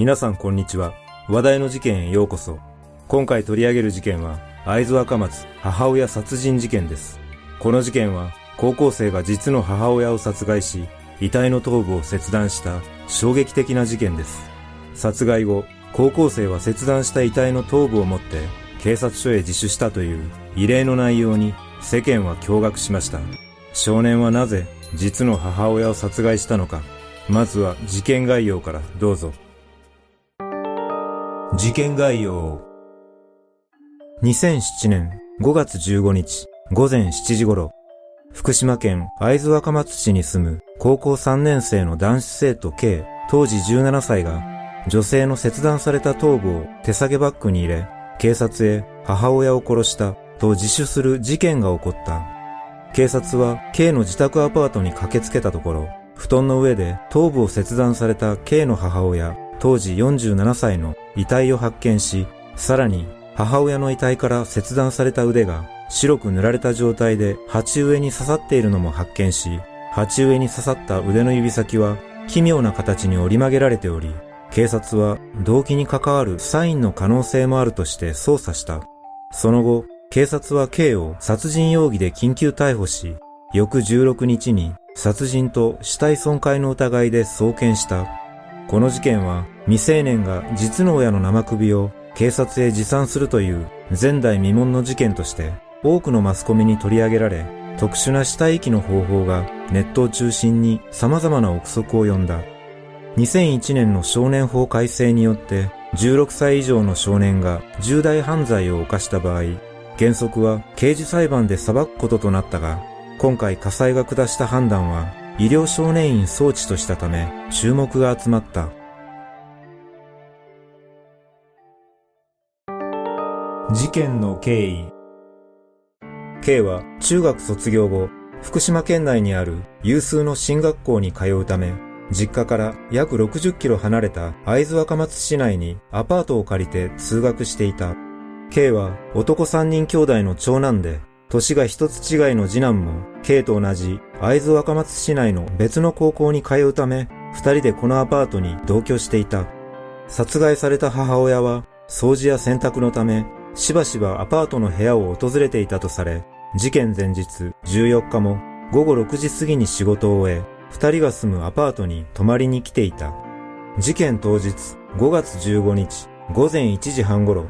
皆さんこんにちは。話題の事件へようこそ。今回取り上げる事件は、会津若松母親殺人事件です。この事件は、高校生が実の母親を殺害し、遺体の頭部を切断した衝撃的な事件です。殺害後、高校生は切断した遺体の頭部を持って警察署へ自首したという異例の内容に世間は驚愕しました。少年はなぜ実の母親を殺害したのか。まずは事件概要からどうぞ。事件概要。2007年5月15日午前7時頃、福島県会津若松市に住む高校3年生の男子生徒 K 当時17歳が女性の切断された頭部を手提げバッグに入れ警察へ母親を殺したと自首する事件が起こった。警察は K の自宅アパートに駆けつけたところ布団の上で頭部を切断された K の母親当時47歳の遺体を発見し、さらに母親の遺体から切断された腕が白く塗られた状態で鉢植えに刺さっているのも発見し、鉢植えに刺さった腕の指先は奇妙な形に折り曲げられており、警察は動機に関わるサインの可能性もあるとして捜査した。その後、警察は K を殺人容疑で緊急逮捕し、翌16日に殺人と死体損壊の疑いで送検した。この事件は未成年が実の親の生首を警察へ持参するという前代未聞の事件として多くのマスコミに取り上げられ特殊な死体遺棄の方法がネットを中心に様々な憶測を呼んだ。2001年の少年法改正によって16歳以上の少年が重大犯罪を犯した場合、原則は刑事裁判で裁くこととなったが、今回火災が下した判断は医療少年院装置としたため注目が集まった。事件の経緯 K は中学卒業後、福島県内にある有数の進学校に通うため、実家から約60キロ離れた会津若松市内にアパートを借りて通学していた。K は男3人兄弟の長男で、年が一つ違いの次男も、K と同じ会津若松市内の別の高校に通うため、二人でこのアパートに同居していた。殺害された母親は、掃除や洗濯のため、しばしばアパートの部屋を訪れていたとされ、事件前日14日も午後6時過ぎに仕事を終え、二人が住むアパートに泊まりに来ていた。事件当日5月15日午前1時半頃、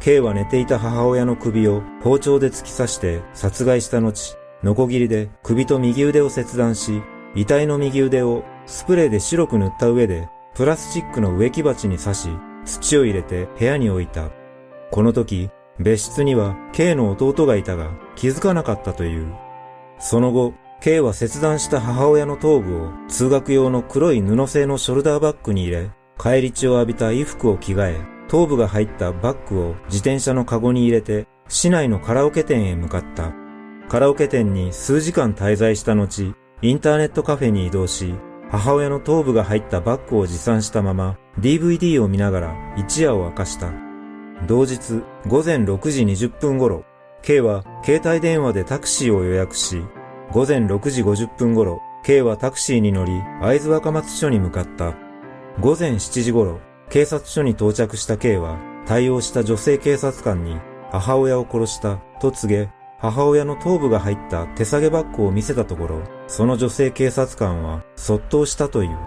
K は寝ていた母親の首を包丁で突き刺して殺害した後、ノコギリで首と右腕を切断し、遺体の右腕をスプレーで白く塗った上で、プラスチックの植木鉢に刺し、土を入れて部屋に置いた。この時、別室には K の弟がいたが気づかなかったという。その後、K は切断した母親の頭部を通学用の黒い布製のショルダーバッグに入れ、帰り血を浴びた衣服を着替え、頭部が入ったバッグを自転車のカゴに入れて、市内のカラオケ店へ向かった。カラオケ店に数時間滞在した後、インターネットカフェに移動し、母親の頭部が入ったバッグを持参したまま DVD を見ながら一夜を明かした。同日午前6時20分頃、K は携帯電話でタクシーを予約し、午前6時50分頃、K はタクシーに乗り、会津若松署に向かった。午前7時頃、警察署に到着した K は、対応した女性警察官に、母親を殺したと告げ、母親の頭部が入った手提げバッグを見せたところ、その女性警察官は、そっとしたという。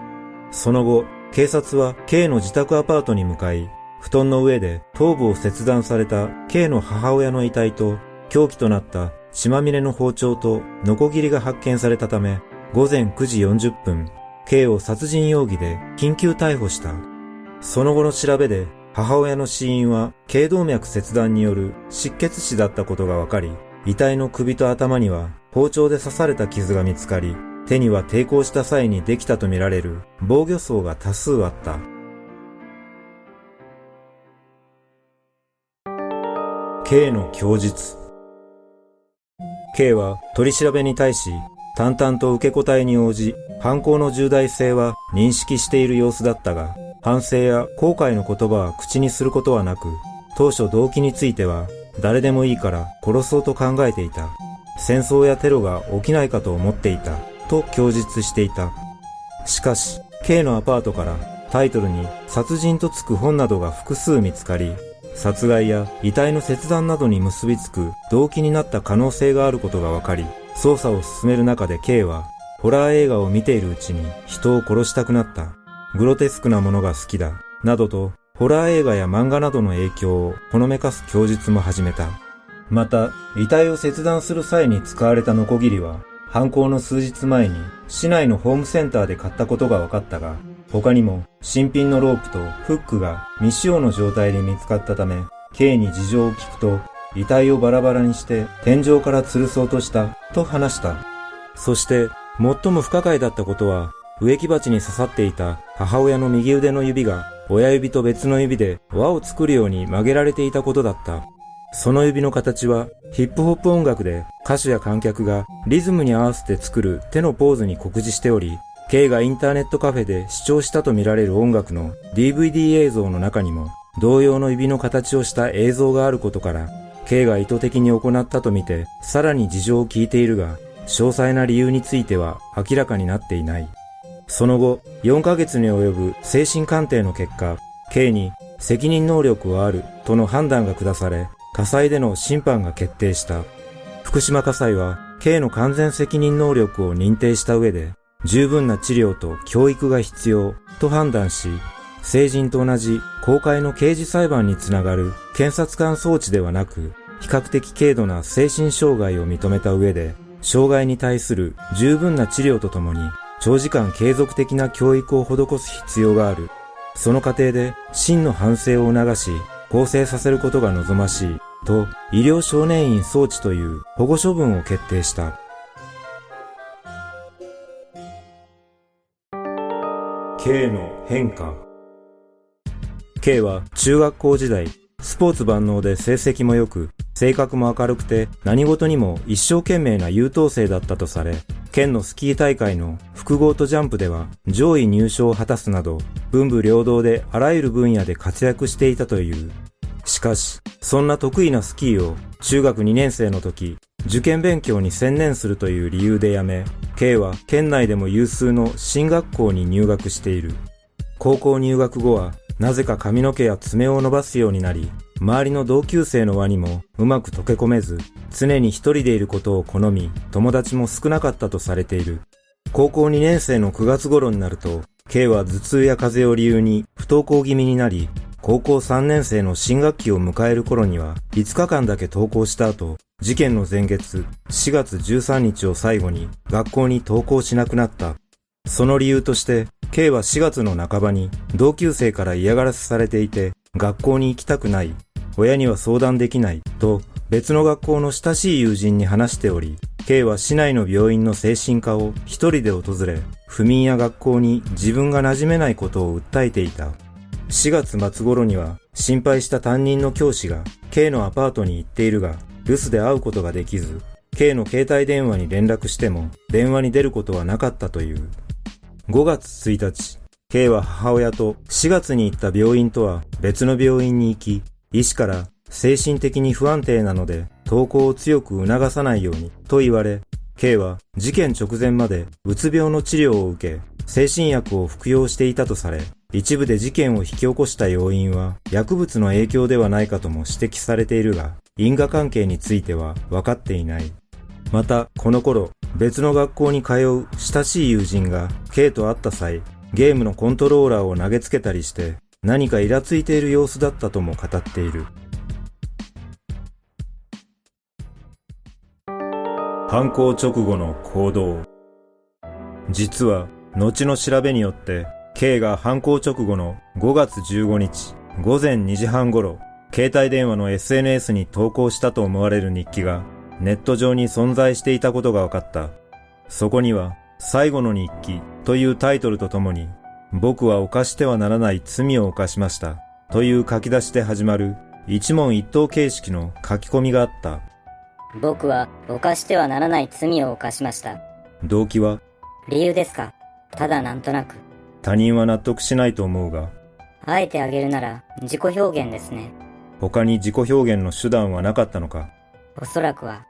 その後、警察は K の自宅アパートに向かい、布団の上で頭部を切断された K の母親の遺体と、凶器となった血まみれの包丁とノコギリが発見されたため、午前9時40分、K を殺人容疑で緊急逮捕した。その後の調べで、母親の死因は頸動脈切断による失血死だったことが分かり、遺体の首と頭には包丁で刺された傷が見つかり、手には抵抗した際にできたとみられる防御層が多数あった。K の供述 K は取り調べに対し、淡々と受け答えに応じ、犯行の重大性は認識している様子だったが、反省や後悔の言葉は口にすることはなく、当初動機については、誰でもいいから殺そうと考えていた。戦争やテロが起きないかと思っていた。と供述していた。しかし、K のアパートからタイトルに殺人とつく本などが複数見つかり、殺害や遺体の切断などに結びつく動機になった可能性があることが分かり、捜査を進める中で K は、ホラー映画を見ているうちに人を殺したくなった。グロテスクなものが好きだ。などと、ホラー映画や漫画などの影響をほのめかす供述も始めた。また、遺体を切断する際に使われたノコギリは、犯行の数日前に市内のホームセンターで買ったことが分かったが、他にも新品のロープとフックが未使用の状態で見つかったため、K に事情を聞くと、遺体をバラバラにして天井から吊るそうとしたと話した。そして、最も不可解だったことは、植木鉢に刺さっていた母親の右腕の指が親指と別の指で輪を作るように曲げられていたことだった。その指の形はヒップホップ音楽で歌手や観客がリズムに合わせて作る手のポーズに酷似しており、K がインターネットカフェで視聴したとみられる音楽の DVD 映像の中にも同様の指の形をした映像があることから、K が意図的に行ったとみてさらに事情を聞いているが、詳細な理由については明らかになっていない。その後、4ヶ月に及ぶ精神鑑定の結果、K に責任能力はあるとの判断が下され、火災での審判が決定した。福島火災は K の完全責任能力を認定した上で、十分な治療と教育が必要と判断し、成人と同じ公開の刑事裁判につながる検察官装置ではなく、比較的軽度な精神障害を認めた上で、障害に対する十分な治療とともに、長時間継続的な教育を施す必要がある。その過程で真の反省を促し、更生させることが望ましいと医療少年院装置という保護処分を決定した。K の変化 K は中学校時代、スポーツ万能で成績も良く、性格も明るくて何事にも一生懸命な優等生だったとされ、県のスキー大会の複合とジャンプでは上位入賞を果たすなど、文武両道であらゆる分野で活躍していたという。しかし、そんな得意なスキーを中学2年生の時、受験勉強に専念するという理由で辞め、K は県内でも有数の進学校に入学している。高校入学後は、なぜか髪の毛や爪を伸ばすようになり、周りの同級生の輪にもうまく溶け込めず、常に一人でいることを好み、友達も少なかったとされている。高校2年生の9月頃になると、K は頭痛や風邪を理由に不登校気味になり、高校3年生の新学期を迎える頃には5日間だけ登校した後、事件の前月4月13日を最後に学校に登校しなくなった。その理由として、K は4月の半ばに同級生から嫌がらせされていて学校に行きたくない、親には相談できないと別の学校の親しい友人に話しており、K は市内の病院の精神科を一人で訪れ、不眠や学校に自分が馴染めないことを訴えていた。4月末頃には心配した担任の教師が K のアパートに行っているが留守で会うことができず K の携帯電話に連絡しても電話に出ることはなかったという。5月1日、K は母親と4月に行った病院とは別の病院に行き、医師から精神的に不安定なので登校を強く促さないようにと言われ、K は事件直前までうつ病の治療を受け、精神薬を服用していたとされ、一部で事件を引き起こした要因は薬物の影響ではないかとも指摘されているが、因果関係については分かっていない。また、この頃、別の学校に通う親しい友人が K と会った際、ゲームのコントローラーを投げつけたりして何かイラついている様子だったとも語っている。犯行直後の行動。実は、後の調べによって K が犯行直後の5月15日午前2時半頃、携帯電話の SNS に投稿したと思われる日記がネット上に存在していたことが分かった。そこには、最後の日記というタイトルとともに、僕は犯してはならない罪を犯しましたという書き出しで始まる一問一答形式の書き込みがあった。僕は犯してはならない罪を犯しました。動機は？理由ですか？ただなんとなく。他人は納得しないと思うが。あえてあげるなら自己表現ですね。他に自己表現の手段はなかったのか？おそらくは。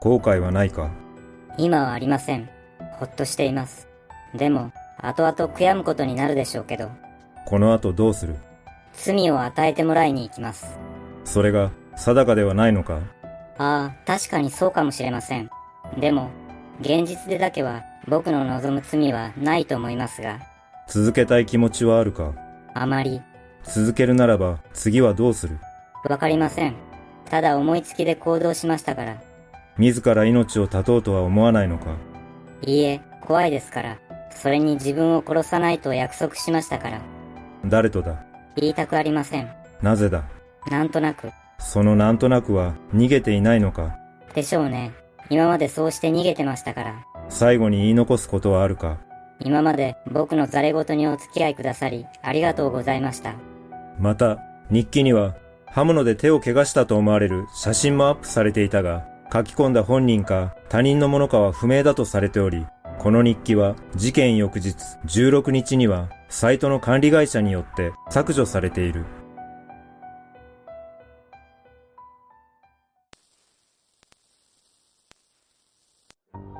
後悔はないか？今はありません。ほっとしています。でも、後々悔やむことになるでしょうけど。この後どうする？罪を与えてもらいに行きます。それが定かではないのか？ああ、確かにそうかもしれません。でも、現実でだけは僕の望む罪はないと思いますが、続けたい気持ちはあるか？あまり、続けるならば次はどうする？わかりません。ただ思いつきで行動しましたから。自ら命を絶とうとは思わないのか？いいえ、怖いですから。それに自分を殺さないと約束しましたから。誰とだ？言いたくありません。なぜだ？なんとなく。そのなんとなくは逃げていないのか？でしょうね。今までそうして逃げてましたから。最後に言い残すことはあるか？今まで僕のザレ言にお付き合いくださり、ありがとうございました。また、日記には刃物で手を怪我したと思われる写真もアップされていたが、書き込んだ本人か他人のものかは不明だとされており、この日記は事件翌日16日にはサイトの管理会社によって削除されている。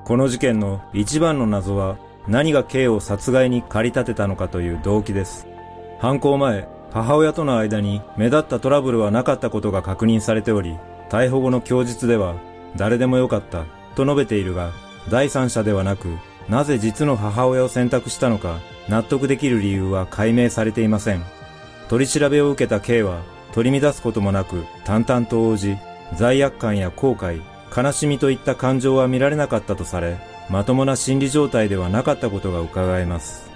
この事件の一番の謎は何が K を殺害に駆り立てたのかという動機です。犯行前、母親との間に目立ったトラブルはなかったことが確認されており、逮捕後の供述では誰でもよかったと述べているが、第三者ではなく、なぜ実の母親を選択したのか納得できる理由は解明されていません。取り調べを受けた K は取り乱すこともなく淡々と応じ、罪悪感や後悔、悲しみといった感情は見られなかったとされ、まともな心理状態ではなかったことが伺えます。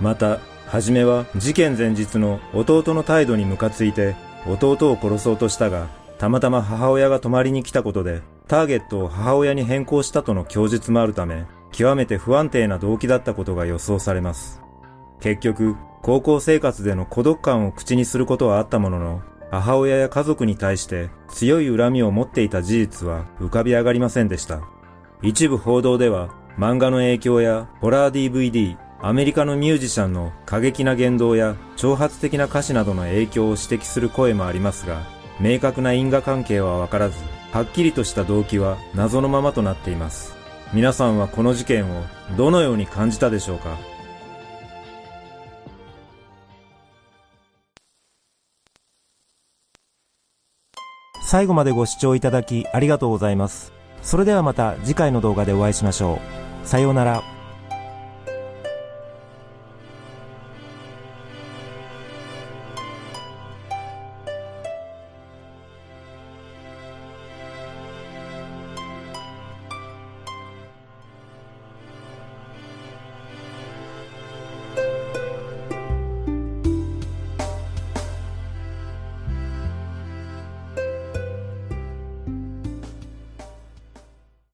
また、はじめは事件前日の弟の態度にムカついて弟を殺そうとしたが、たまたま母親が泊まりに来たことで、ターゲットを母親に変更したとの供述もあるため、極めて不安定な動機だったことが予想されます。結局、高校生活での孤独感を口にすることはあったものの、母親や家族に対して強い恨みを持っていた事実は浮かび上がりませんでした。一部報道では漫画の影響やホラー DVD、アメリカのミュージシャンの過激な言動や挑発的な歌詞などの影響を指摘する声もありますが、明確な因果関係はわからず、はっきりとした動機は謎のままとなっています。皆さんはこの事件をどのように感じたでしょうか？最後までご視聴いただきありがとうございます。それではまた次回の動画でお会いしましょう。さようなら。